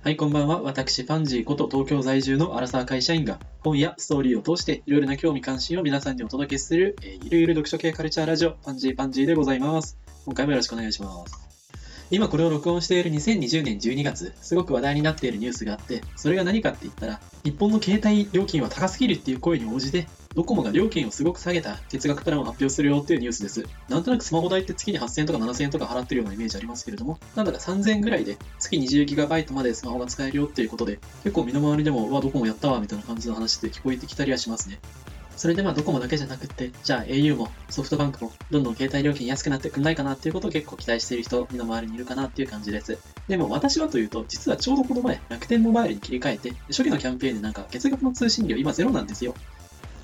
はい、こんばんは。私、パンジーこと東京在住のアラサー会社員が本やストーリーを通していろいろな興味関心を皆さんにお届けする、えーゆるゆる読書系カルチャーラジオ、パンジーパンジーでございます。今回もよろしくお願いします。今これを録音している2020年12月、すごく話題になっているニュースがあって、それが何かって言ったら、日本の携帯料金は高すぎるっていう声に応じて、ドコモが料金をすごく下げた月額プランを発表するよっていうニュースです。なんとなくスマホ代って月に8000円とか7000円とか払ってるようなイメージありますけれども、なんだか3000円ぐらいで月 20GB までスマホが使えるよっていうことで、結構身の回りでも、うわ、ドコモやったわみたいな感じの話で聞こえてきたりはしますね。それでまあドコモだけじゃなくって、じゃあ au もソフトバンクもどんどん携帯料金安くなってくんないかなっていうことを結構期待している人、身の回りにいるかなっていう感じです。でも私はというと、実はちょうどこの前、楽天モバイルに切り替えて、初期のキャンペーンでなんか月額の通信料今ゼロなんですよ。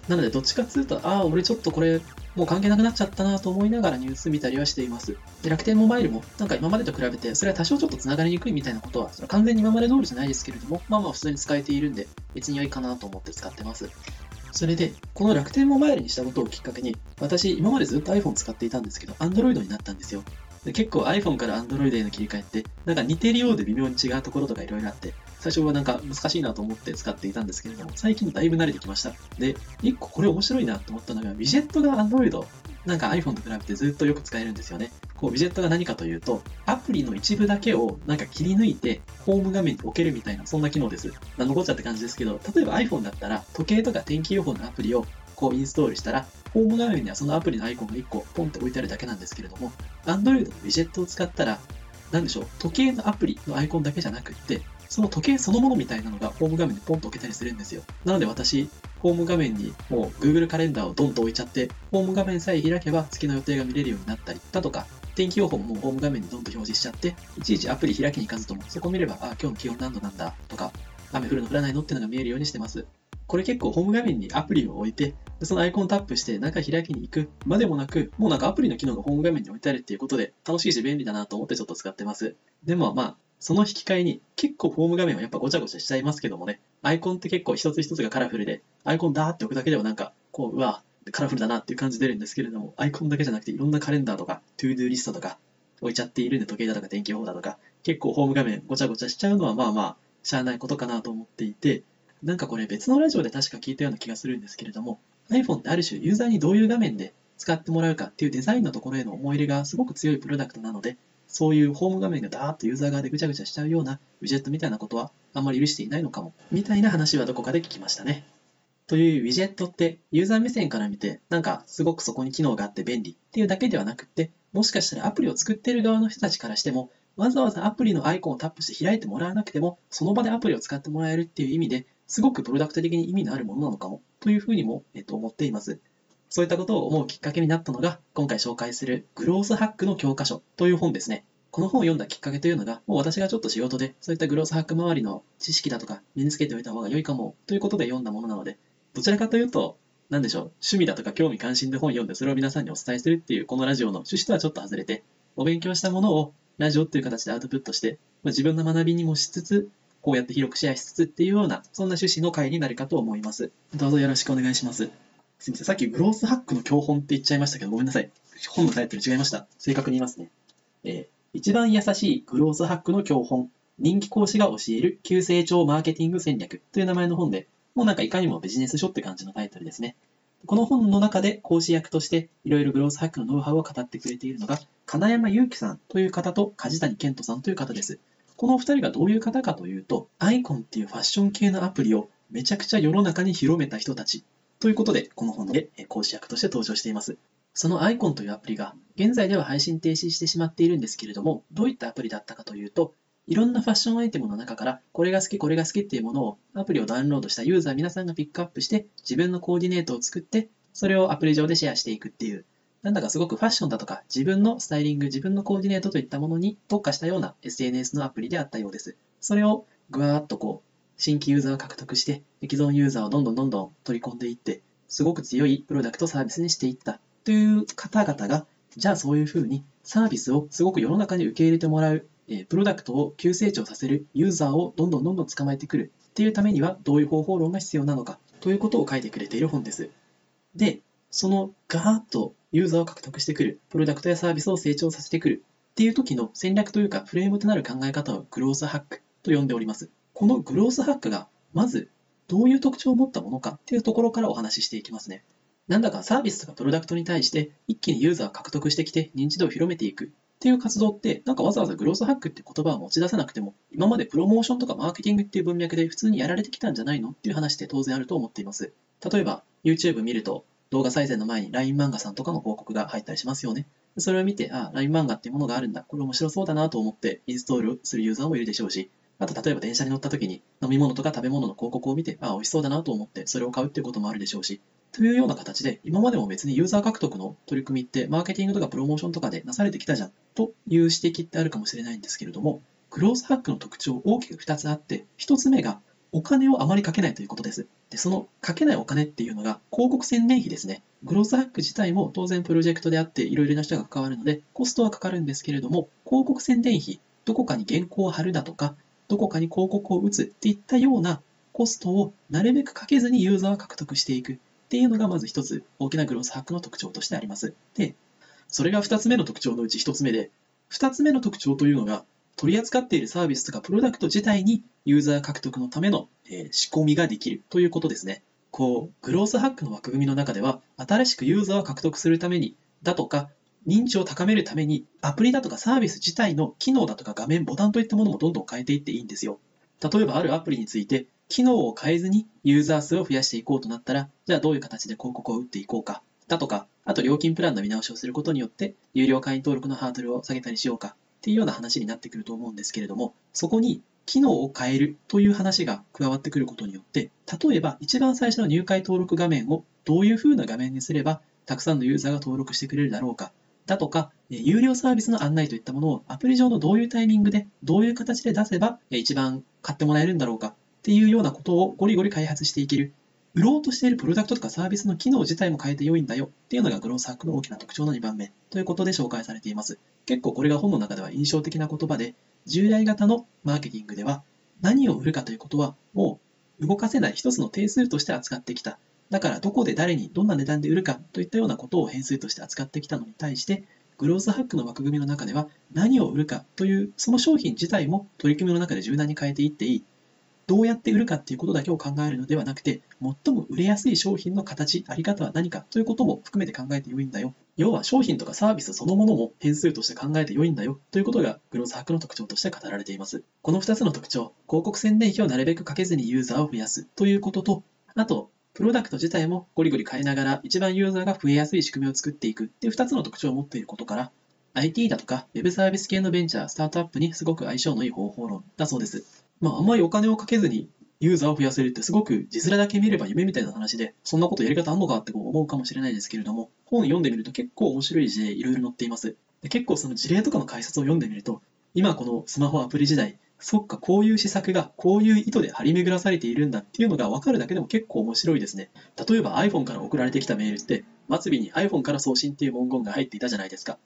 なのでどっちかっつうと、ああ、俺ちょっとこれもう関係なくなっちゃったなと思いながらニュース見たりはしています。で楽天モバイルもなんか今までと比べて、それは多少ちょっと繋がりにくいみたいなことは、それは完全に今まで通りじゃないですけれども、まあまあ普通に使えているんで、別に良いかなと思って使ってます。それで、この楽天モバイルにしたことをきっかけに、私、今までずっと iPhone 使っていたんですけど、Android になったんですよ。で結構 iPhone から Android への切り替えって、なんか似てるようで微妙に違うところとかいろいろあって、最初はなんか難しいなと思って使っていたんですけれども、最近だいぶ慣れてきました。で、一個これ面白いなと思ったのが、ウィジェットが Android、なんか iPhone と比べてずっとよく使えるんですよね。こう、ウィジェットが何かというと、アプリの一部だけをなんか切り抜いて、ホーム画面に置けるみたいな、そんな機能です。なんのこっちゃって感じですけど、例えば iPhone だったら、時計とか天気予報のアプリをこうインストールしたら、ホーム画面にはそのアプリのアイコンが1個ポンって置いてあるだけなんですけれども、Android のウィジェットを使ったら、なんでしょう、時計のアプリのアイコンだけじゃなくって、その時計そのものみたいなのがホーム画面にポンと置けたりするんですよ。なので私、ホーム画面にもう Google カレンダーをドンと置いちゃって、ホーム画面さえ開けば月の予定が見れるようになったりだとか、天気予報ももうホーム画面にドンと表示しちゃって、いちいちアプリ開きに行かずとも、そこ見れば、あ、今日の気温何度なんだとか、雨降るの降らないのっていうのが見えるようにしてます。これ結構ホーム画面にアプリを置いて、そのアイコンタップして中開きに行くまでもなく、もうなんかアプリの機能がホーム画面に置いてあるっていうことで楽しいし便利だなと思ってちょっと使ってます。でもまあ、その引き換えに結構ホーム画面はやっぱごちゃごちゃしちゃいますけどもね、アイコンって結構一つ一つがカラフルで、アイコンダーって置くだけではなんか、こう、うわ、カラフルだなっていう感じ出るんですけれども、アイコンだけじゃなくていろんなカレンダーとか、 to-do リストとか置いちゃっているんで、時計だとか天気予報だとか、結構ホーム画面ごちゃごちゃしちゃうのはまあまあ、しゃあないことかなと思っていて、なんかこれ別のラジオで確か聞いたような気がするんですけれども、iPhone ってある種ユーザーにどういう画面で使ってもらうかっていうデザインのところへの思い入れがすごく強いプロダクトなので、そういうホーム画面がダーッとユーザー側でぐちゃぐちゃしちゃうようなウィジェットみたいなことはあんまり許していないのかも、みたいな話はどこかで聞きましたね。というウィジェットってユーザー目線から見てなんかすごくそこに機能があって便利っていうだけではなくってもしかしたらアプリを作っている側の人たちからしてもわざわざアプリのアイコンをタップして開いてもらわなくてもその場でアプリを使ってもらえるっていう意味ですごくプロダクト的に意味のあるものなのかもというふうにも、えっと、思っています。そういったことを思うきっかけになったのが今回紹介するグロースハックの教科書という本ですね。この本を読んだきっかけというのが、もう私がちょっと仕事で、そういったグロースハック周りの知識だとか身につけておいた方が良いかもということで読んだものなので、どちらかというと、なんでしょう、趣味だとか興味関心で本を読んでそれを皆さんにお伝えするっていうこのラジオの趣旨とはちょっと外れて、お勉強したものをラジオっていう形でアウトプットして、ま、自分の学びにもしつつ、こうやって広くシェアしつつっていうような、そんな趣旨の回になるかと思います。どうぞよろしくお願いします。すみません、さっきグロースハックの教本って言っちゃいましたけど、ごめんなさい。本のタイトル違いました。正確に言いますね。えー一番優しいグロースハックの教本、人気講師が教える急成長マーケティング戦略という名前の本で、もうなんかいかにもビジネス書って感じのタイトルですね。この本の中で講師役としていろいろグロースハックのノウハウを語ってくれているのが、金山祐樹さんという方と梶谷健人さんという方です。このお二人がどういう方かというと、アイコンっていうファッション系のアプリをめちゃくちゃ世の中に広めた人たちということで、この本で講師役として登場しています。そのアイコンというアプリが、現在では配信停止してしまっているんですけれども、どういったアプリだったかというと、いろんなファッションアイテムの中から、これが好き、これが好きっていうものを、アプリをダウンロードしたユーザー皆さんがピックアップして、自分のコーディネートを作って、それをアプリ上でシェアしていくっていう、なんだかすごくファッションだとか、自分のスタイリング、自分のコーディネートといったものに特化したような SNS のアプリであったようです。それをぐわーっとこう、新規ユーザーを獲得して、既存ユーザーをどんどんどんどん取り込んでいって、すごく強いプロダクトサービスにしていったという方々が、じゃあそういうふうにサービスをすごく世の中に受け入れてもらう、えプロダクトを急成長させるユーザーをどんどんどんどん捕まえてくるっていうためにはどういう方法論が必要なのかということを書いてくれている本です。で、そのガーッとユーザーを獲得してくる、プロダクトやサービスを成長させてくるっていう時の戦略というかフレームとなる考え方をグロースハックと呼んでおります。このグロースハックが、まず、どういう特徴を持ったものかっていうところからお話ししていきますね。なんだかサービスとかプロダクトに対して一気にユーザーを獲得してきて認知度を広めていくっていう活動って、なんかわざわざグロースハックって言葉を持ち出さなくても、今までプロモーションとかマーケティングっていう文脈で普通にやられてきたんじゃないのっていう話って当然あると思っています。例えば、YouTube 見ると動画再生の前に LINE 漫画さんとかの広告が入ったりしますよね。それを見て、あ、LINE 漫画っていうものがあるんだ。これ面白そうだなと思ってインストールするユーザーもいるでしょうし、あと例えば電車に乗った時に飲み物とか食べ物の広告を見て、ああ、美味しそうだなと思ってそれを買うっていうこともあるでしょうし、というような形で、今までも別にユーザー獲得の取り組みって、マーケティングとかプロモーションとかでなされてきたじゃん、という指摘ってあるかもしれないんですけれども、クロースハックの特徴大きく2つあって、1つ目がお金をあまりかけないということです。で、そのかけないお金っていうのが広告宣伝費ですね。グロースハック自体も当然プロジェクトであっていろいろな人が関わるのでコストはかかるんですけれども、広告宣伝費、どこかに原稿を貼るだとか、どこかに広告を打つっていったようなコストをなるべくかけずにユーザーを獲得していく。っていうのがまず一つ大きなグロースハックの特徴としてあります。で、それが二つ目の特徴のうち一つ目で、二つ目の特徴というのが、取り扱っているサービスとかプロダクト自体にユーザー獲得のための、え、仕込みができるということですね。こう、グロースハックの枠組みの中では、新しくユーザーを獲得するために、だとか、認知を高めるために、アプリだとかサービス自体の機能だとか画面、ボタンといったものもどんどん変えていっていいんですよ。例えばあるアプリについて、機能を変えずにユーザー数を増やしていこうとなったら、じゃあどういう形で広告を打っていこうか。だとか、あと料金プランの見直しをすることによって、有料会員登録のハードルを下げたりしようかっていうような話になってくると思うんですけれども、そこに機能を変えるという話が加わってくることによって、例えば一番最初の入会登録画面をどういう風な画面にすれば、たくさんのユーザーが登録してくれるだろうか。だとか、有料サービスの案内といったものをアプリ上のどういうタイミングで、どういう形で出せば一番買ってもらえるんだろうかっていうようなことをゴリゴリ開発していける。売ろうとしているプロダクトとかサービスの機能自体も変えて良いんだよっていうのがグロースハックの大きな特徴の2番目ということで紹介されています。結構これが本の中では印象的な言葉で、従来型のマーケティングでは何を売るかということはもう動かせない一つの定数として扱ってきた。だからどこで誰にどんな値段で売るかといったようなことを変数として扱ってきたのに対して、グロースハックの枠組みの中では何を売るかというその商品自体も取り組みの中で柔軟に変えていっていい。どうやって売るかっていうことだけを考えるのではなくて、最も売れやすい商品の形、あり方は何かということも含めて考えて良いんだよ。要は商品とかサービスそのものも変数として考えて良いんだよということがグロースハックの特徴として語られています。この2つの特徴、広告宣伝費をなるべくかけずにユーザーを増やすということと、あと、プロダクト自体もゴリゴリ変えながら一番ユーザーが増えやすい仕組みを作っていくっていう2つの特徴を持っていることから、IT だとか Web サービス系のベンチャー、スタートアップにすごく相性のいい方法論だそうです。まあ、あんまりお金をかけずにユーザーを増やせるってすごく字面だけ見れば夢みたいな話で、そんなことやり方あんのかって思うかもしれないですけれども、本読んでみると結構面白い事例いろいろ載っています。で結構その事例とかの解説を読んでみると、今このスマホアプリ時代、そっか、こういう施策がこういう意図で張り巡らされているんだっていうのが分かるだけでも結構面白いですね。例えば iPhone から送られてきたメールって、末尾に iPhone から送信っていう文言が入っていたじゃないですか。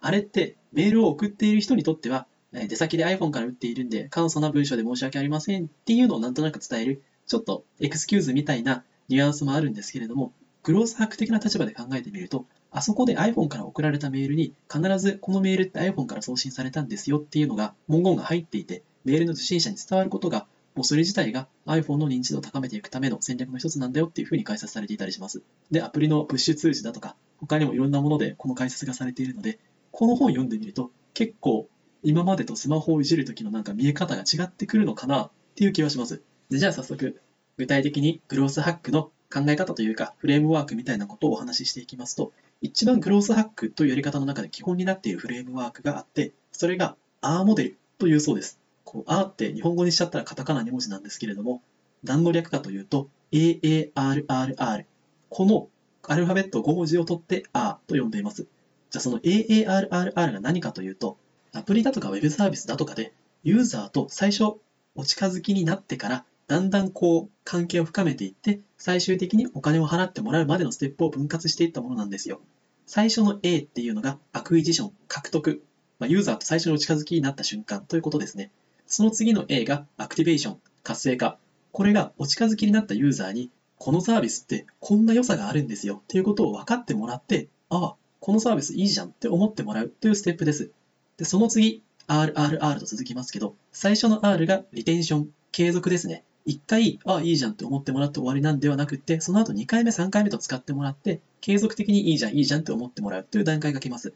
あれってメールを送っている人にとっては出先で iPhone から打っているんで、簡素な文章で申し訳ありませんっていうのをなんとなく伝える、ちょっとエクスキューズみたいなニュアンスもあるんですけれども、グロースハック的な立場で考えてみると、あそこで iPhone から送られたメールに必ずこのメールって iPhone から送信されたんですよっていうのが文言が入っていて、メールの受信者に伝わることが、もうそれ自体が iPhone の認知度を高めていくための戦略の一つなんだよっていうふうに解説されていたりします。で、アプリのプッシュ通知だとか、他にもいろんなものでこの解説がされているので、この本読んでみると結構今までとスマホをいじるときのなんか見え方が違ってくるのかなっていう気はします。でじゃあ早速、具体的にグロースハックの考え方というか、フレームワークみたいなことをお話ししていきますと、一番グロースハックというやり方の中で基本になっているフレームワークがあって、それが R モデルというそうです。こう R って日本語にしちゃったらカタカナ2文字なんですけれども、何の略かというと AARRR。このアルファベット5文字を取って R と呼んでいます。じゃあその AARRR が何かというと、アプリだとか Web サービスだとかで、ユーザーと最初お近づきになってから、だんだんこう関係を深めていって、最終的にお金を払ってもらうまでのステップを分割していったものなんですよ。最初の A っていうのが acquisition、獲得。まあ、ユーザーと最初の近づきになった瞬間ということですね。その次の A がアクティベーション、活性化。これがお近づきになったユーザーに、このサービスってこんな良さがあるんですよっていうことを分かってもらって、ああ、このサービスいいじゃんって思ってもらうというステップです。で、その次、RRR と続きますけど、最初の R がリテンション、継続ですね。1回、あ、いいじゃんって思ってもらって終わりなんではなくて、その後2回目、3回目と使ってもらって、継続的にいいじゃん、いいじゃんって思ってもらうという段階が来ます。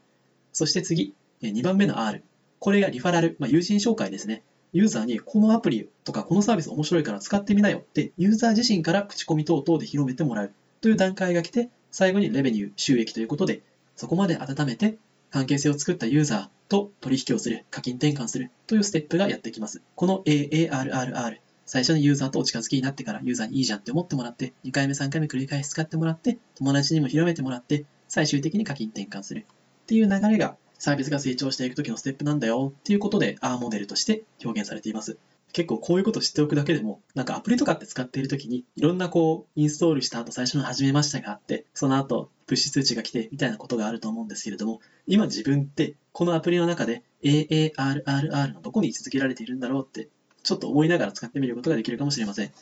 そして次、2番目の R。これがリファラル、まあ、友人紹介ですね。ユーザーにこのアプリとかこのサービス面白いから使ってみなよってユーザー自身から口コミ等々で広めてもらうという段階が来て最後にレベニュー収益ということでそこまで温めて関係性を作ったユーザーと取引をする課金転換するというステップがやってきますこの AARRR 最初にユーザーとお近づきになってからユーザーにいいじゃんって思ってもらって2回目3回目繰り返し使ってもらって友達にも広めてもらって最終的に課金転換するっていう流れがサービスが成長していく時のステップなんだよっていうことで R モデルとして表現されています。結構こういうこと知っておくだけでも、なんかアプリとかって使っている時に、いろんなこう、インストールした後最初の始めましたがあって、その後、プッシュ通知が来てみたいなことがあると思うんですけれども、今自分ってこのアプリの中で AARRR のどこに位置づけられているんだろうって、ちょっと思いながら使ってみることができるかもしれません。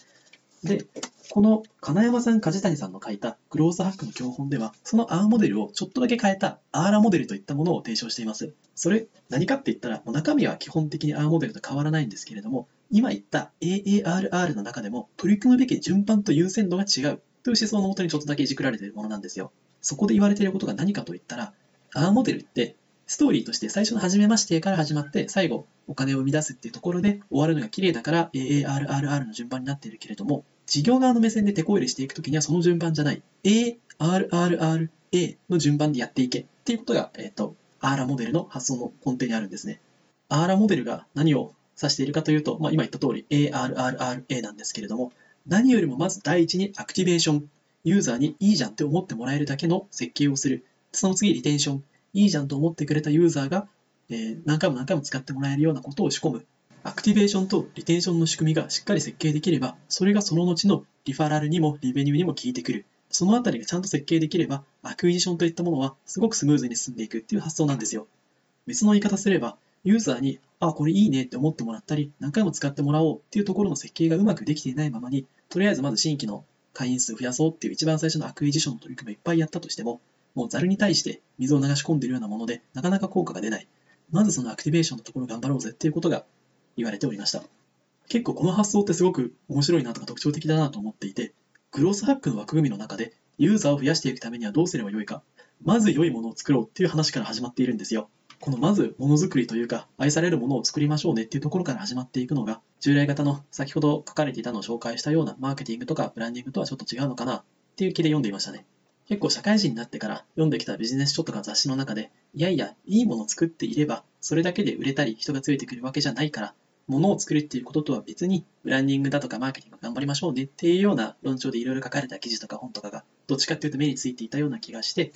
で、この金山さん、梶谷さんの書いたグロースハックの教本では、その R モデルをちょっとだけ変えた R モデルといったものを提唱しています。それ、何かって言ったら、もう中身は基本的に R モデルと変わらないんですけれども、今言った AARR の中でも取り組むべき順番と優先度が違うという思想のもとにちょっとだけいじくられているものなんですよ。そこで言われていることが何かと言ったら、R モデルってストーリーとして最初の初めましてから始まって最後お金を生み出すっていうところで終わるのが綺麗だから AARRR の順番になっているけれども事業側の目線で手こ入れしていくときにはその順番じゃない ARRRA の順番でやっていけっていうことが、えっ、ー、と、ARA モデルの発想の根底にあるんですね。ARA モデルが何を指しているかというと、まあ、今言った通り ARRRA なんですけれども、何よりもまず第一に activation、ユーザーにいいじゃんって思ってもらえるだけの設計をする。その次、 retention、いいじゃんと思ってくれたユーザーが、えー、何回も何回も使ってもらえるようなことを仕込む。 activation と retention の仕組みがしっかり設計できれば、それがその後の referral にも revenue にも効いてくる。そのあたりがちゃんと設計できれば、 acquisition といったものはすごくスムーズに進んでいくっていう発想なんですよ。別の言い方すれば、ユーザーに、あ、これいいねって思ってもらったり、何回も使ってもらおうっていうところの設計がうまくできていないままに、とりあえずまず新規の会員数増やそうっていう一番最初のアクイジションの取り組みをいっぱいやったとしても、もうザルに対して水を流し込んでいるようなもので、なかなか効果が出ない。まずそのアクティベーションのところ頑張ろうぜっていうことが言われておりました。結構この発想ってすごく面白いなとか特徴的だなと思っていて、グロースハックの枠組みの中でユーザーを増やしていくためにはどうすればよいか、まず良いものを作ろうっていう話から始まっているんですよ。このまずものづくりというか愛されるものを作りましょうねっていうところから始まっていくのが従来型の先ほど書かれていたのを紹介したようなマーケティングとかブランディングとはちょっと違うのかなっていう気で読んでいましたね。結構社会人になってから読んできたビジネス書とか雑誌の中でいやいやいいものを作っていればそれだけで売れたり人がついてくるわけじゃないからものを作るっていうこととは別に、ブランディングだとかマーケティング頑張りましょうねっていうような論調でいろいろ書かれた記事とか本とかが、どっちかっていうと目についていたような気がして、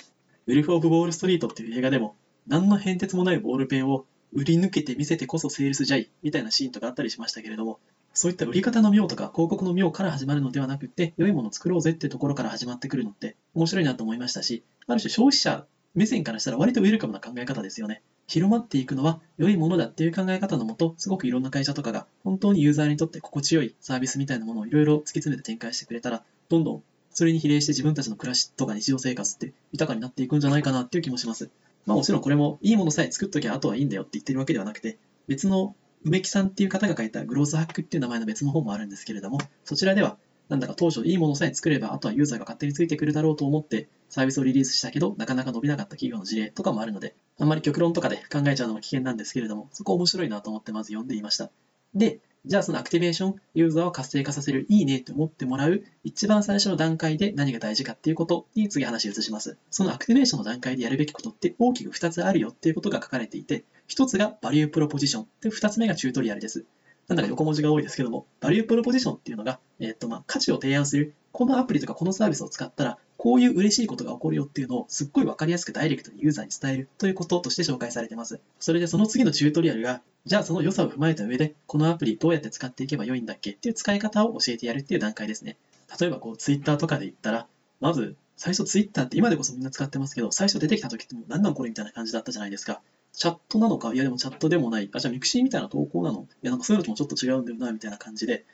ウルフ・オブ・ウォール・ストリートっていう映画でも、何の変哲もないボールペンを売り抜けて見せてこそセールスじゃいみたいなシーンとかあったりしましたけれども、そういった売り方の妙とか広告の妙から始まるのではなくて、良いものを作ろうぜってところから始まってくるのって面白いなと思いましたし、ある種消費者目線からしたら割とウェルカムな考え方ですよね。広まっていくのは良いものだっていう考え方のもと、すごくいろんな会社とかが本当にユーザーにとって心地よいサービスみたいなものをいろいろ突き詰めて展開してくれたら、どんどんそれに比例して自分たちの暮らしとか日常生活って豊かになっていくんじゃないかなっていう気もします。まあもちろんこれもいいものさえ作っときゃあとはいいんだよって言ってるわけではなくて、別の梅木さんっていう方が書いたグロースハックっていう名前の別の本もあるんですけれども、そちらではなんだか当初いいものさえ作ればあとはユーザーが勝手についてくるだろうと思ってサービスをリリースしたけどなかなか伸びなかった企業の事例とかもあるのであんまり極論とかで考えちゃうのも危険なんですけれども、そこ面白いなと思ってまず読んでいました。で、じゃあそのアクティベーション、ユーザーを活性化させる、いいねって思ってもらう、一番最初の段階で何が大事かっていうことに次話を移します。そのアクティベーションの段階でやるべきことって大きく2つあるよっていうことが書かれていて、1つがバリュープロポジション、で2つ目がチュートリアルです。なんだか横文字が多いですけども、バリュープロポジションっていうのが、えー、っとまあ価値を提案する、このアプリとかこのサービスを使ったらこういう嬉しいことが起こるよっていうのをすっごいわかりやすくダイレクトにユーザーに伝えるということとして紹介されてます。それでその次のチュートリアルが、じゃあその良さを踏まえた上で、このアプリどうやって使っていけばよいんだっけっていう使い方を教えてやるっていう段階ですね。例えばこう Twitter とかで言ったら、まず最初 Twitter って今でこそみんな使ってますけど、最初出てきた時ってもう何なんこれみたいな感じだったじゃないですか。チャットなのかいやでもチャットでもない。あ、じゃあミクシーみたいな投稿なの？いやなんかそういうのともちょっと違うんだよな、みたいな感じで、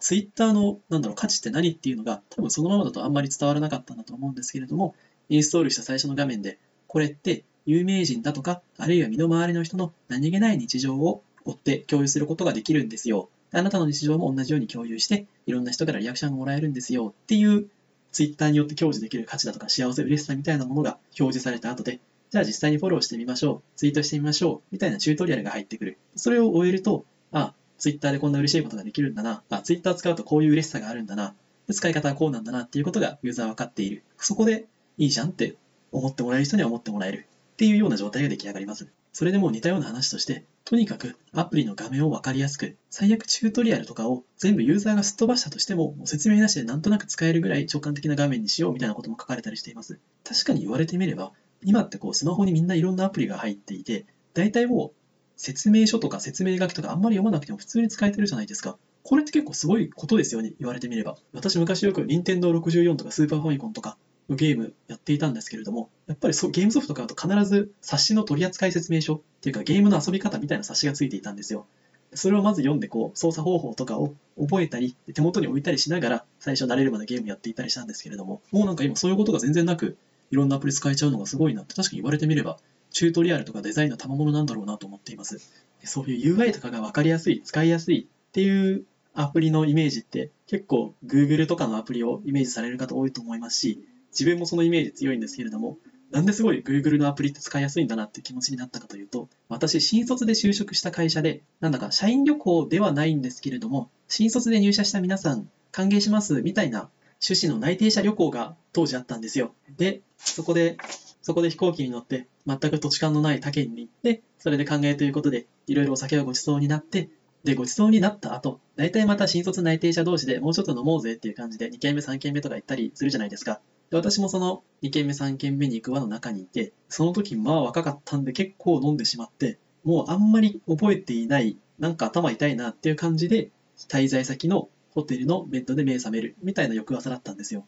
ツイッターのなんだろう価値って何っていうのが多分そのままだとあんまり伝わらなかったんだと思うんですけれども、インストールした最初の画面で、これって有名人だとか、あるいは身の回りの人の何気ない日常を追って共有することができるんですよ。あなたの日常も同じように共有して、いろんな人からリアクションがもらえるんですよっていうツイッターによって享受できる価値だとか幸せ、嬉しさみたいなものが表示された後で、じゃあ実際にフォローしてみましょう、ツイートしてみましょう、みたいなチュートリアルが入ってくる。それを終えると、あ、ツイッターでこんな嬉しいことができるんだな、あ、ツイッター使うとこういう嬉しさがあるんだな、使い方はこうなんだなっていうことがユーザーは分かっている。そこでいいじゃんって思ってもらえる人には思ってもらえるっていうような状態が出来上がります。それでも似たような話として、とにかくアプリの画面を分かりやすく、最悪チュートリアルとかを全部ユーザーがすっ飛ばしたとしても、もう説明なしでなんとなく使えるぐらい直感的な画面にしようみたいなことも書かれたりしています。確かに言われてみれば、今ってこうスマホにみんないろんなアプリが入っていて、大体もう説明書とか説明書きとかあんまり読まなくても普通に使えてるじゃないですか。これって結構すごいことですよね、言われてみれば。私昔よく Nintendo 64とかスーパーファミコンとかのゲームやっていたんですけれども、やっぱりそゲームソフト買うと必ず冊子の取扱説明書っていうかゲームの遊び方みたいな冊子がついていたんですよ。それをまず読んでこう操作方法とかを覚えたり手元に置いたりしながら最初慣れるまでゲームやっていたりしたんですけれどももうなんか今そういうことが全然なくいろんなアプリ使えちゃうのがすごいなって確かに言われてみればチュートリアルとかデザインの賜物なんだろうなと思っていますそういう UI とかが分かりやすい使いやすいっていうアプリのイメージって結構 Google とかのアプリをイメージされる方多いと思いますし自分もそのイメージ強いんですけれども、なんですごい Google のアプリって使いやすいんだなって気持ちになったかというと、私、新卒で就職した会社で、なんだか社員旅行ではないんですけれども、新卒で入社した皆さん、歓迎しますみたいな趣旨の内定者旅行が当時あったんですよ。で、そこで、そこで飛行機に乗って、全く土地勘のない他県に行って、それで歓迎ということで、いろいろお酒をご馳走になって、で、ご馳走になった後、大体また新卒内定者同士でもうちょっと飲もうぜっていう感じで2軒目3軒目とか行ったりするじゃないですか。で、私もその2軒目3軒目に行く輪の中にいて、その時まあ若かったんで結構飲んでしまって、もうあんまり覚えていない、なんか頭痛いなっていう感じで、滞在先のホテルのベッドで目覚めるみたいな翌朝だったんですよ。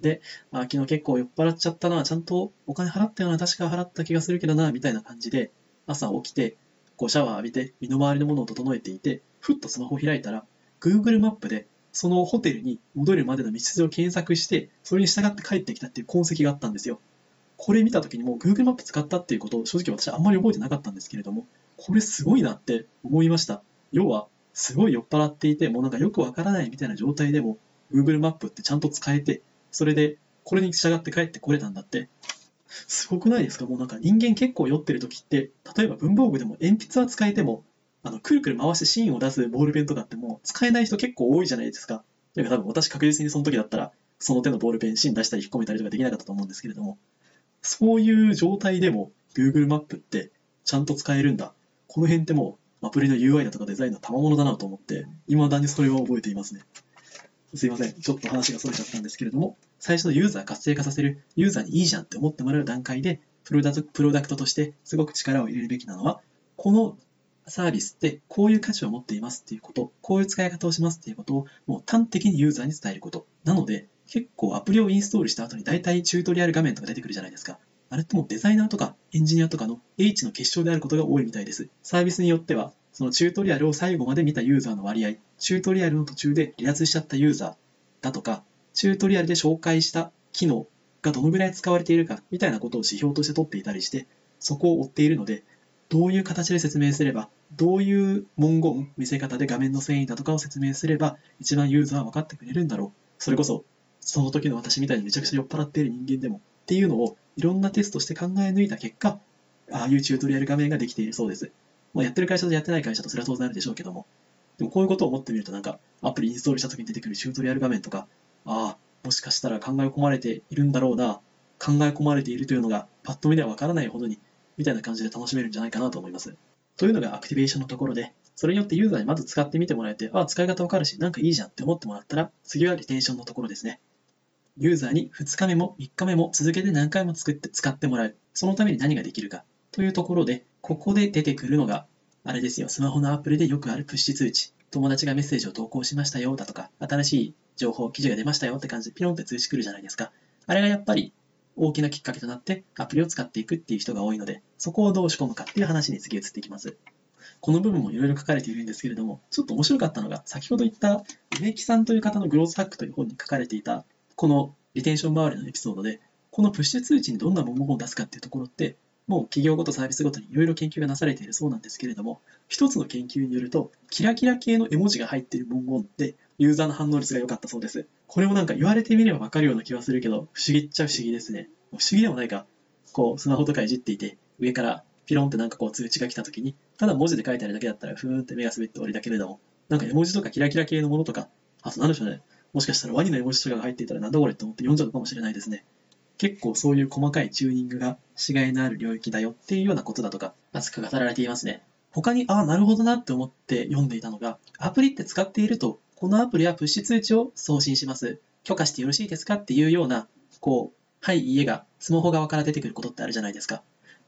で、あ昨日結構酔っ払っちゃったな、ちゃんとお金払ったよな、確か払った気がするけどな、みたいな感じで、朝起きて、こうシャワー浴びて、身の回りのものを整えていて、ふっとスマホを開いたら、Google マップでそのホテルに戻るまでの道筋を検索して、それに従って帰ってきたっていう痕跡があったんですよ。これ見た時にもう Google マップ使ったっていうことを正直私あんまり覚えてなかったんですけれども、これすごいなって思いました。要は、すごい酔っ払っていて、もうなんかよくわからないみたいな状態でも、Google マップってちゃんと使えて、それでこれに従って帰ってこれたんだって、すごくないですか？もうなんか人間結構酔ってる時って、例えば文房具でも鉛筆は使えても、あの、くるくる回して芯を出すボールペンとかってもう使えない人結構多いじゃないですか。だから多分私確実にその時だったら、その手のボールペン芯出したり引っ込めたりとかできなかったと思うんですけれども、そういう状態でも Google マップってちゃんと使えるんだ。この辺ってもうアプリの UI だとかデザインの賜物だなと思って、未だにそれを覚えていますね。すいません。ちょっと話が逸れちゃったんですけれども、最初のユーザー活性化させる、ユーザーにいいじゃんって思ってもらう段階で、プロダクトとしてすごく力を入れるべきなのは、このサービスってこういう価値を持っていますっていうこと、こういう使い方をしますっていうことをもう端的にユーザーに伝えること。なので、結構アプリをインストールした後に大体チュートリアル画面とか出てくるじゃないですか。あれってもうデザイナーとかエンジニアとかの H の結晶であることが多いみたいです。サービスによっては、そのチュートリアルを最後まで見たユーザーの割合、チュートリアルの途中で離脱しちゃったユーザーだとか、チュートリアルで紹介した機能がどのぐらい使われているかみたいなことを指標として取っていたりして、そこを追っているので、どういう形で説明すれば、どういう文言、見せ方で画面の遷移だとかを説明すれば、一番ユーザーは分かってくれるんだろう。それこそ、その時の私みたいにめちゃくちゃ酔っ払っている人間でも、っていうのをいろんなテストして考え抜いた結果、ああいうチュートリアル画面ができているそうです。まあ、やってる会社とやってない会社とそれは当然あるでしょうけども、でもこういうことを思ってみるとなんか、アプリインストールした時に出てくるチュートリアル画面とか、ああ、もしかしたら考え込まれているんだろうな、考え込まれているというのがパッと見ではわからないほどにみたいな感じで楽しめるんじゃないかなと思います。というのがアクティベーションのところで、それによってユーザーにまず使ってみてもらえて、ああ、使い方わかるし、なんかいいじゃんって思ってもらったら、次はリテンションのところですね。ユーザーに2日目も3日目も続けて何回も作って使ってもらう。そのために何ができるかというところで、ここで出てくるのが、あれですよ、スマホのアプリでよくあるプッシュ通知。友達がメッセージを投稿しましたよだとか、新しい情報、記事が出ましたよって感じでピロンって通知来るじゃないですか。あれがやっぱり大きなきっかけとなってアプリを使っていくっていう人が多いので、そこをどう仕込むかっていう話に次移っていきます。この部分もいろいろ書かれているんですけれども、ちょっと面白かったのが、先ほど言った梅木さんという方のグロースハックという本に書かれていた、このリテンション周りのエピソードで、このプッシュ通知にどんな文言を出すかっていうところって、もう企業ごとサービスごとにいろいろ研究がなされているそうなんですけれども、一つの研究によると、キラキラ系の絵文字が入っている文言ってユーザーの反応率が良かったそうです。これもなんか言われてみればわかるような気はするけど、不思議っちゃ不思議ですね。不思議でもないか。こう、スマホとかいじっていて、上からピロンってなんかこう通知が来た時に、ただ文字で書いてあるだけだったら、ふーんって目が滑って終わりだけれども、なんか絵文字とかキラキラ系のものとか、あとなんでしょうね。もしかしたらワニの絵文字とかが入っていたらなんだこれって思って読んじゃうかもしれないですね。結構そういう細かいチューニングがしがいのある領域だよっていうようなことだとか、熱く語られていますね。他に、ああ、なるほどなって思って読んでいたのが、アプリって使っていると、このアプリはプッシュ通知を送信します。許可してよろしいですかっていうような、こう、はい、家がスマホ側から出てくることってあるじゃないですか。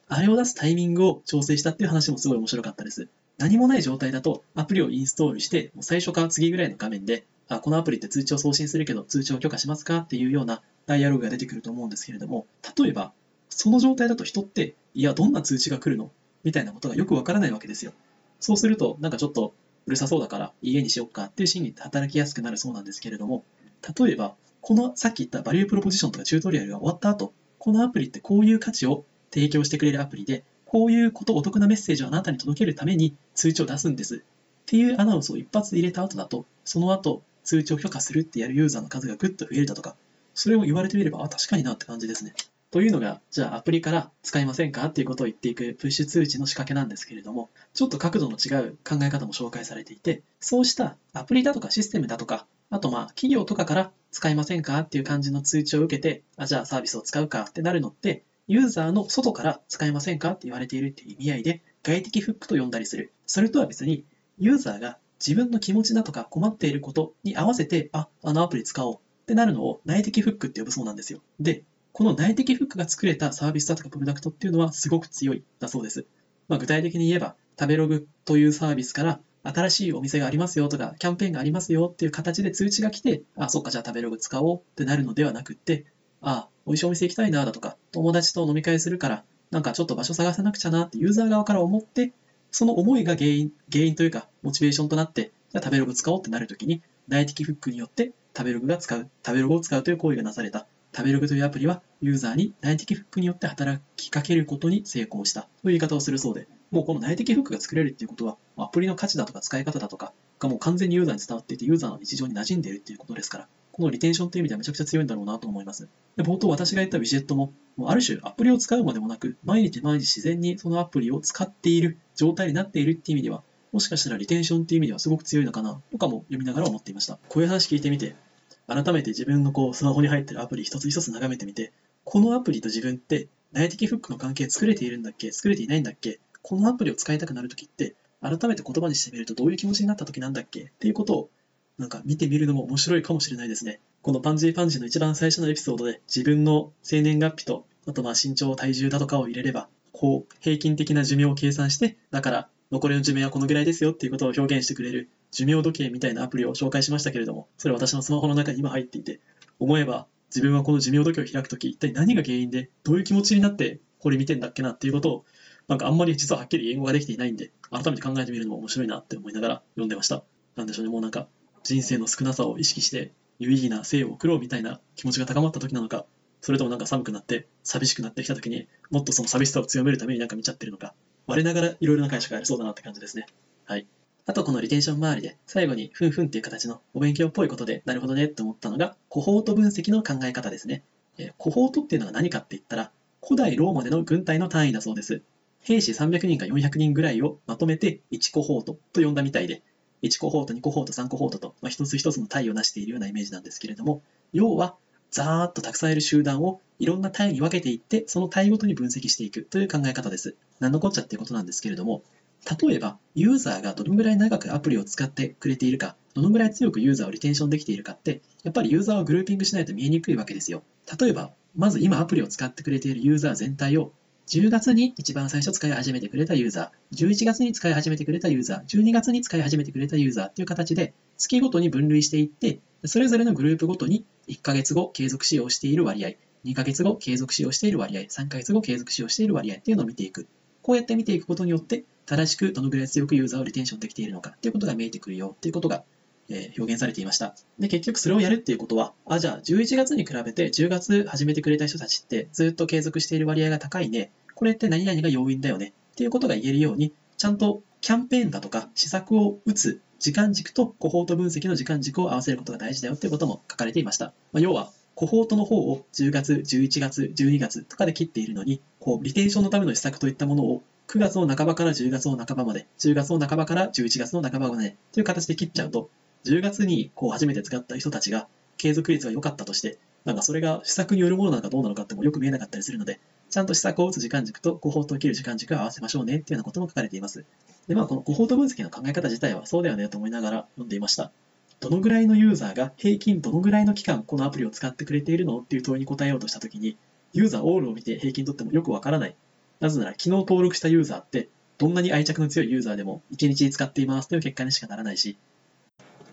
あれを出すタイミングを調整したっていう話もすごい面白かったです。何もない状態だとアプリをインストールして、最初から次ぐらいの画面で、あ、このアプリって通知を送信するけど通知を許可しますかっていうようなダイアログが出てくると思うんですけれども、例えば、その状態だと人って、いや、どんな通知が来るの？みたいなことがよくわからないわけですよ。そうすると、なんかちょっとうるさそうだから家にしよっかっていう心理って働きやすくなるそうなんですけれども、例えば、このさっき言ったバリュープロポジションとかチュートリアルが終わった後、このアプリってこういう価値を提供してくれるアプリで、こういうことお得なメッセージをあなたに届けるために通知を出すんですっていうアナウンスを一発入れた後だと、その後通知を許可するってやるユーザーの数がぐっと増えるだとか、それを言われてみれば、あ、確かになって感じですね。というのが、じゃあアプリから使いませんか？っていうことを言っていくプッシュ通知の仕掛けなんですけれども、ちょっと角度の違う考え方も紹介されていて、そうしたアプリだとかシステムだとか、あとまあ企業とかから使いませんか？っていう感じの通知を受けて、あ、じゃあサービスを使うか？ってなるのって、ユーザーの外から使えませんか？って言われているっていう意味合いで、外的フックと呼んだりする。それとは別に、ユーザーが自分の気持ちだとか困っていることに合わせて、あ、あのアプリ使おう。ってなるのを内的フックって呼ぶそうなんですよ。で、この内的フックが作れたサービスだとかプロダクトっていうのはすごく強いだそうです。まあ、具体的に言えば、食べログというサービスから新しいお店がありますよとか、キャンペーンがありますよっていう形で通知が来て、あ、そっか、じゃあ食べログ使おうってなるのではなくって、あ、美味しいお店行きたいなだとか、友達と飲み会するから、なんかちょっと場所探さなくちゃなってユーザー側から思って、その思いが原因、原因というか、モチベーションとなって、じゃあ食べログ使おうってなるときに、内的フックによって食べログが使う、食べログを使うという行為がなされた。食べログというアプリはユーザーに内的フックによって働きかけることに成功したという言い方をするそうで、もうこの内的フックが作れるっていうことは、アプリの価値だとか使い方だとかがもう完全にユーザーに伝わっていて、ユーザーの日常に馴染んでいるっていうことですから、このリテンションという意味ではめちゃくちゃ強いんだろうなと思います。で冒頭私が言ったウィジェットも、もうある種アプリを使うまでもなく、毎日毎日自然にそのアプリを使っている状態になっているっていう意味では、もしかしたらリテンションっていう意味ではすごく強いのかなとかも読みながら思っていました。こういう話聞いてみて、改めて自分のこうスマホに入ってるアプリ一つ一つ眺めてみて、このアプリと自分って内的フックの関係作れているんだっけ？作れていないんだっけ？このアプリを使いたくなるときって、改めて言葉にしてみるとどういう気持ちになったときなんだっけ？っていうことを、なんか見てみるのも面白いかもしれないですね。このパンジーパンジーの一番最初のエピソードで自分の生年月日と、あとまあ身長、体重だとかを入れれば、こう、平均的な寿命を計算して、だから残りの寿命はこのぐらいですよっていうことを表現してくれる寿命時計みたいなアプリを紹介しましたけれども、それは私のスマホの中に今入っていて、思えば自分はこの寿命時計を開くとき、一体何が原因で、どういう気持ちになってこれ見てんだっけなっていうことを、なんかあんまり実ははっきり英語ができていないんで、改めて考えてみるのも面白いなって思いながら読んでました。なんでしょうね、もうなんか人生の少なさを意識して有意義な生を送ろうみたいな気持ちが高まった時なのか、それともなんか寒くなって寂しくなってきた時にもっとその寂しさを強めるためになんか見ちゃってるのか、我ながらいろいろな解釈がありそうだなって感じですね。はい。あとこのリテンション周りで最後にふんふんっていう形のお勉強っぽいことでなるほどねって思ったのがコホート分析の考え方ですね。えコホートっていうのは何かって言ったら古代ローマでの軍隊の単位だそうです。兵士300人か400人ぐらいをまとめて1コホートと呼んだみたいで、1コホート、2コホート、3コホートと、まあ、一つ一つの単位を成しているようなイメージなんですけれども、要はざーっとたくさんいる集団をいろんな単位に分けていって、その単位ごとに分析していくという考え方です。何のこっちゃっていうことなんですけれども、例えば、ユーザーがどのぐらい長くアプリを使ってくれているか、どのぐらい強くユーザーをリテンションできているかって、やっぱりユーザーをグルーピングしないと見えにくいわけですよ。例えば、まず今アプリを使ってくれているユーザー全体を、10月に一番最初使い始めてくれたユーザー、11月に使い始めてくれたユーザー、12月に使い始めてくれたユーザーっていう形で、月ごとに分類していって、それぞれのグループごとに1ヶ月後継続使用している割合、2ヶ月後継続使用している割合、3ヶ月後継続使用している割合っていうのを見ていく。こうやって見ていくことによって、正しくどのぐらい強くユーザーをリテンションできているのかっていうことが見えてくるよっていうことが、表現されていました。で、結局それをやるっていうことは、あ、じゃあ11月に比べて10月始めてくれた人たちってずっと継続している割合が高いね。これって何々が要因だよねっていうことが言えるように、ちゃんとキャンペーンだとか施策を打つ時間軸とコホート分析の時間軸を合わせることが大事だよっていうことも書かれていました。まあ、要は、コホートの方を10月、11月、12月とかで切っているのに、こう、リテンションのための施策といったものを9月の半ばから10月の半ばまで、10月の半ばから11月の半ばまでという形で切っちゃうと、10月にこう初めて使った人たちが継続率が良かったとして、なんかそれが施策によるものなのかどうなのかってもよく見えなかったりするので、ちゃんと施策を打つ時間軸とコホートを切る時間軸を合わせましょうねっていうようなことも書かれています。で、まあこのコホート分析の考え方自体はそうだよねと思いながら読んでいました。どのぐらいのユーザーが平均どのぐらいの期間このアプリを使ってくれているのっていう問いに答えようとしたときに、ユーザーオールを見て平均取ってもよくわからない。なぜなら昨日登録したユーザーってどんなに愛着の強いユーザーでも1日使っていますという結果にしかならないし、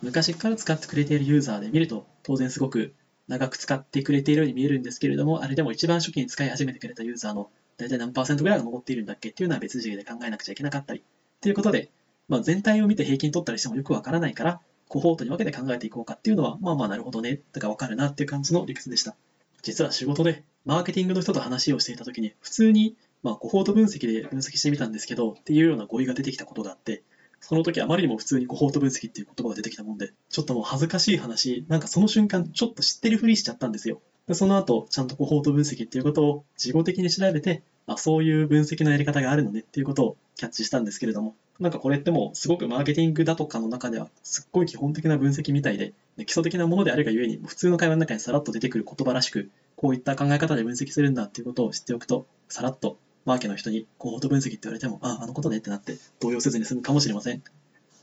昔から使ってくれているユーザーで見ると当然すごく長く使ってくれているように見えるんですけれども、あれでも一番初期に使い始めてくれたユーザーの大体何パーセントぐらいが残っているんだっけっていうのは別次元で考えなくちゃいけなかったり。ということで、まあ、全体を見て平均取ったりしてもよくわからないから、コホートに分けて考えていこうかっていうのは、まあまあなるほどね、とかわかるなっていう感じの理屈でした。実は仕事でマーケティングの人と話をしていたときに、普通に、まあ、コホート分析で分析してみたんですけど、っていうような語彙が出てきたことがあって、その時あまりにも普通にコホート分析っていう言葉が出てきたもんで、ちょっともう恥ずかしい話、なんかその瞬間ちょっと知ってるふりしちゃったんですよ。でその後、ちゃんとコホート分析っていうことを事後的に調べて、あ、そういう分析のやり方があるのねっていうことをキャッチしたんですけれども、なんかこれってもうすごくマーケティングだとかの中ではすっごい基本的な分析みたいで、基礎的なものであるがゆえに普通の会話の中にさらっと出てくる言葉らしく、こういった考え方で分析するんだっていうことを知っておくと、さらっとマーケの人にコート分析って言われても、あ、あのことねってなって動揺せずに済むかもしれません。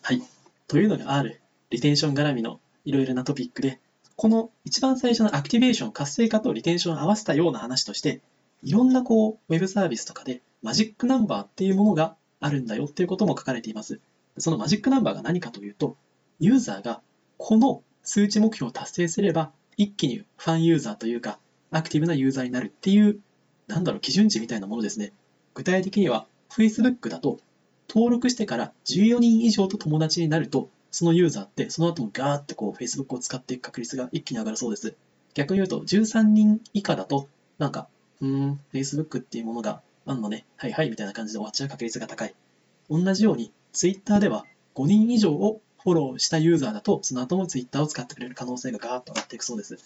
はい。というのが R、リテンション絡みのいろいろなトピックで、この一番最初のアクティベーション、活性化とリテンションを合わせたような話として、いろんなこう、ウェブサービスとかでマジックナンバーっていうものがあるんだよっていうことも書かれています。そのマジックナンバーが何かというと、ユーザーがこの数値目標を達成すれば、一気にファンユーザーというか、アクティブなユーザーになるっていう、なんだろう、基準値みたいなものですね。具体的には、Facebook だと登録してから14人以上と友達になると、そのユーザーってその後もガーってこう Facebook を使っていく確率が一気に上がるそうです。逆に言うと13人以下だと、なんか、うーん、Facebook っていうものがあんのね、はいはいみたいな感じで終わっちゃう確率が高い。同じように Twitter では5人以上をフォローしたユーザーだと、その後も Twitter を使ってくれる可能性がガーッと上がっていくそうです。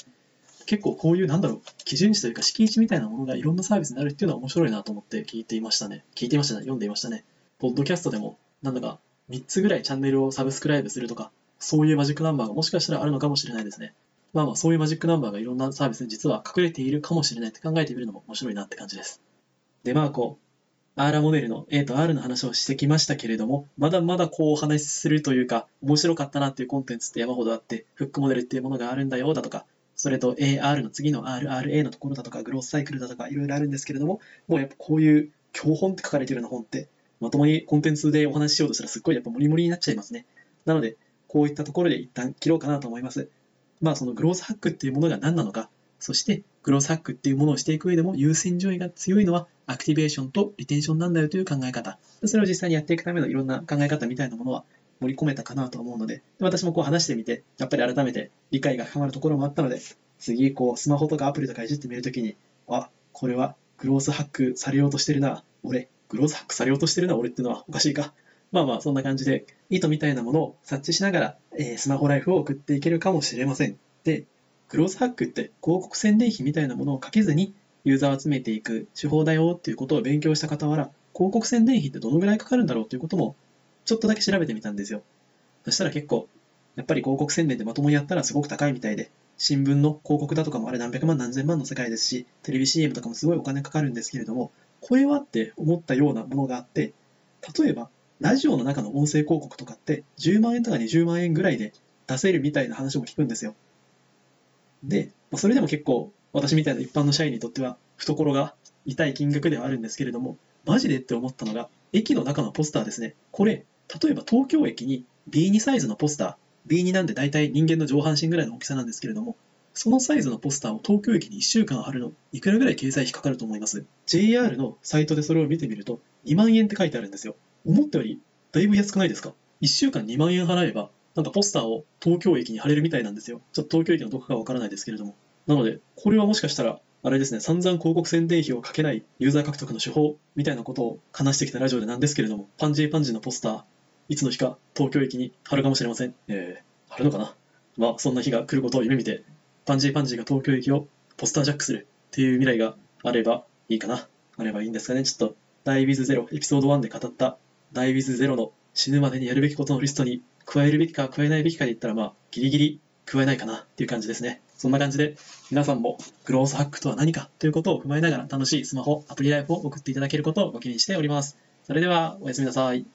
結構こういうなんだろう、基準値というか敷地みたいなものがいろんなサービスになるっていうのは面白いなと思って聞いていましたね。聞いていましたね。読んでいましたね。ポッドキャストでも、なんだか3つぐらいチャンネルをサブスクライブするとか、そういうマジックナンバーがもしかしたらあるのかもしれないですね。まあまあ、そういうマジックナンバーがいろんなサービスに実は隠れているかもしれないって考えてみるのも面白いなって感じです。で、まあこう、アーラモデルの A と R の話をしてきましたけれども、まだまだこうお話しするというか、面白かったなっていうコンテンツって山ほどあって、フックモデルっていうものがあるんだよだとか、それと AR の次の RRA のところだとか、グロースサイクルだとか、いろいろあるんですけれども、もうやっぱこういう教本って書かれてるような本って、まともにコンテンツでお話ししようとしたらすっごいやっぱモリモリになっちゃいますね。なので、こういったところで一旦切ろうかなと思います。まあそのグロースハックっていうものが何なのか、そしてグロースハックっていうものをしていく上でも優先順位が強いのはアクティベーションとリテンションなんだよという考え方。それを実際にやっていくためのいろんな考え方みたいなものは盛り込めたかなと思うので、私もこう話してみて、やっぱり改めて理解が深まるところもあったので、次こうスマホとかアプリとかいじってみるときに、あ、これはグロースハックされようとしてるな、俺グロースハックされようとしてるな、俺ってのはおかしいか。まあまあ、そんな感じで、意図みたいなものを察知しながら、えー、スマホライフを送っていけるかもしれません。で、グロースハックって広告宣伝費みたいなものをかけずに、ユーザーを集めていく手法だよっていうことを勉強した傍ら、広告宣伝費ってどのぐらいかかるんだろうということも、ちょっとだけ調べてみたんですよ。そしたら結構、やっぱり広告宣伝でまともにやったらすごく高いみたいで、新聞の広告だとかもあれ何百万何千万の世界ですし、テレビ CM とかもすごいお金かかるんですけれども、これはって思ったようなものがあって、例えば、ラジオの中の音声広告とかって10万円とか20万円ぐらいで出せるみたいな話も聞くんですよ。で、それでも結構私みたいな一般の社員にとっては懐が痛い金額ではあるんですけれども、マジでって思ったのが、駅の中のポスターですね。これ、例えば東京駅に B2 サイズのポスター、B2 なんで大体人間の上半身ぐらいの大きさなんですけれども、そのサイズのポスターを東京駅に1週間貼るの、いくらぐらい掲載費かかると思います ?JR のサイトでそれを見てみると、2万円って書いてあるんですよ。思ったより、だいぶ安くないですか ?1 週間2万円払えば、なんかポスターを東京駅に貼れるみたいなんですよ。ちょっと東京駅のどこかわからないですけれども。なので、これはもしかしたらあれですね、散々広告宣伝費をかけないユーザー獲得の手法みたいなことを話してきたラジオでなんですけれども、パンジーパンジーのポスター、いつの日か東京駅に貼るかもしれません。えー、貼るのかな？まあ、そんな日が来ることを夢見て、パンジーパンジーが東京駅をポスタージャックするっていう未来があればいいかな。あればいいんですかね？ちょっと、ダイビズゼロ、エピソード1で語ったダイビズゼロの死ぬまでにやるべきことのリストに加えるべきか加えないべきかで言ったら、まあ、ギリギリ加えないかなっていう感じですね。そんな感じで、皆さんもグロースハックとは何かということを踏まえながら楽しいスマホ、アプリライフを送っていただけることをご記念しております。それでは、おやすみなさい。